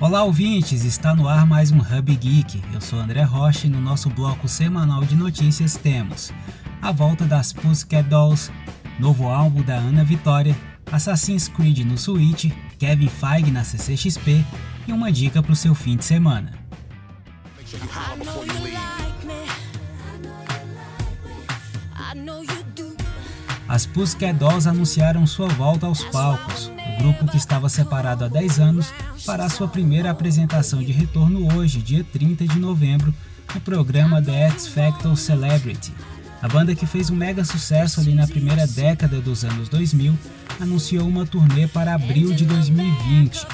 Olá ouvintes, está no ar mais um Hub Geek. Eu sou André Rocha e no nosso bloco semanal de notícias temos a volta das Pussycat Dolls, novo álbum da Ana Vitória, Assassin's Creed no Switch, Kevin Feige na CCXP e uma dica para o seu fim de semana. As Pussycat Dolls anunciaram sua volta aos palcos. Grupo que estava separado há 10 anos fará sua primeira apresentação de retorno hoje, dia 30 de novembro, no programa The X Factor Celebrity. A banda que fez um mega sucesso ali na primeira década dos anos 2000 anunciou uma turnê para abril de 2020.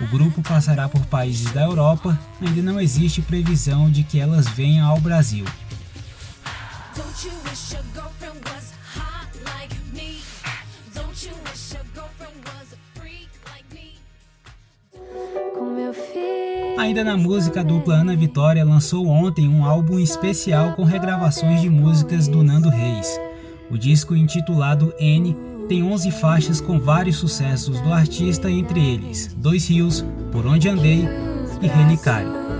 O grupo passará por países da Europa, ainda não existe previsão de que elas venham ao Brasil. Ainda na música, a dupla Ana Vitória lançou ontem um álbum especial com regravações de músicas do Nando Reis. O disco intitulado N tem 11 faixas com vários sucessos do artista, entre eles Dois Rios, Por Onde Andei e Relicário.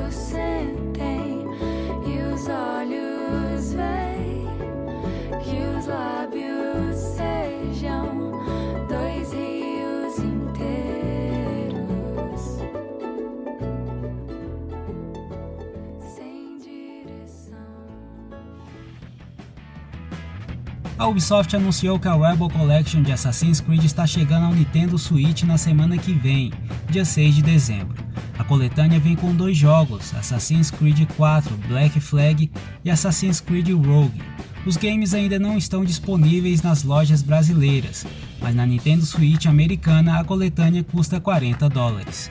A Ubisoft anunciou que a Rebel Collection de Assassin's Creed está chegando ao Nintendo Switch na semana que vem, dia 6 de dezembro. A coletânea vem com dois jogos, Assassin's Creed 4 Black Flag e Assassin's Creed Rogue. Os games ainda não estão disponíveis nas lojas brasileiras, mas na Nintendo Switch americana a coletânea custa 40 dólares.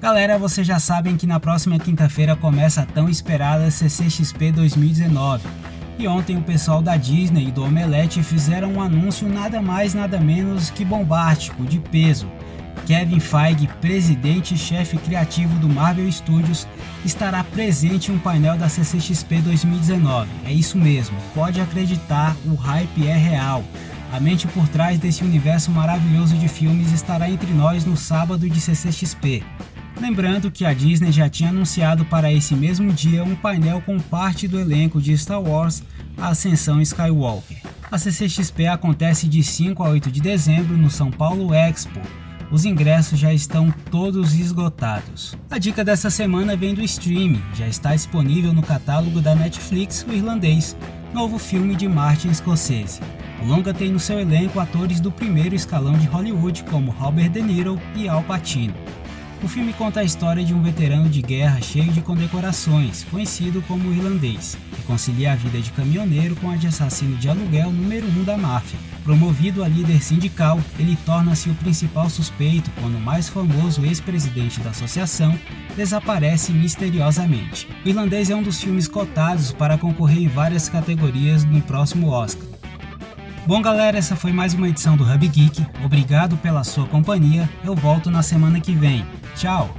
Galera, vocês já sabem que na próxima quinta-feira começa a tão esperada CCXP 2019. E ontem o pessoal da Disney e do Omelete fizeram um anúncio nada mais nada menos que bombástico, de peso. Kevin Feige, presidente e chefe criativo do Marvel Studios, estará presente em um painel da CCXP 2019. É isso mesmo, pode acreditar, o hype é real. A mente por trás desse universo maravilhoso de filmes estará entre nós no sábado de CCXP. Lembrando que a Disney já tinha anunciado para esse mesmo dia um painel com parte do elenco de Star Wars, Ascensão Skywalker. A CCXP acontece de 5 a 8 de dezembro no São Paulo Expo. Os ingressos já estão todos esgotados. A dica dessa semana vem do streaming, já está disponível no catálogo da Netflix O Irlandês, novo filme de Martin Scorsese. O longa tem no seu elenco atores do primeiro escalão de Hollywood como Robert De Niro e Al Pacino. O filme conta a história de um veterano de guerra cheio de condecorações, conhecido como Irlandês, que concilia a vida de caminhoneiro com a de assassino de aluguel número 1 um da máfia. Promovido a líder sindical, ele torna-se o principal suspeito quando o mais famoso ex-presidente da associação desaparece misteriosamente. O Irlandês é um dos filmes cotados para concorrer em várias categorias no próximo Oscar. Bom, galera, essa foi mais uma edição do Hub Geek. Obrigado pela sua companhia. Eu volto na semana que vem. Tchau!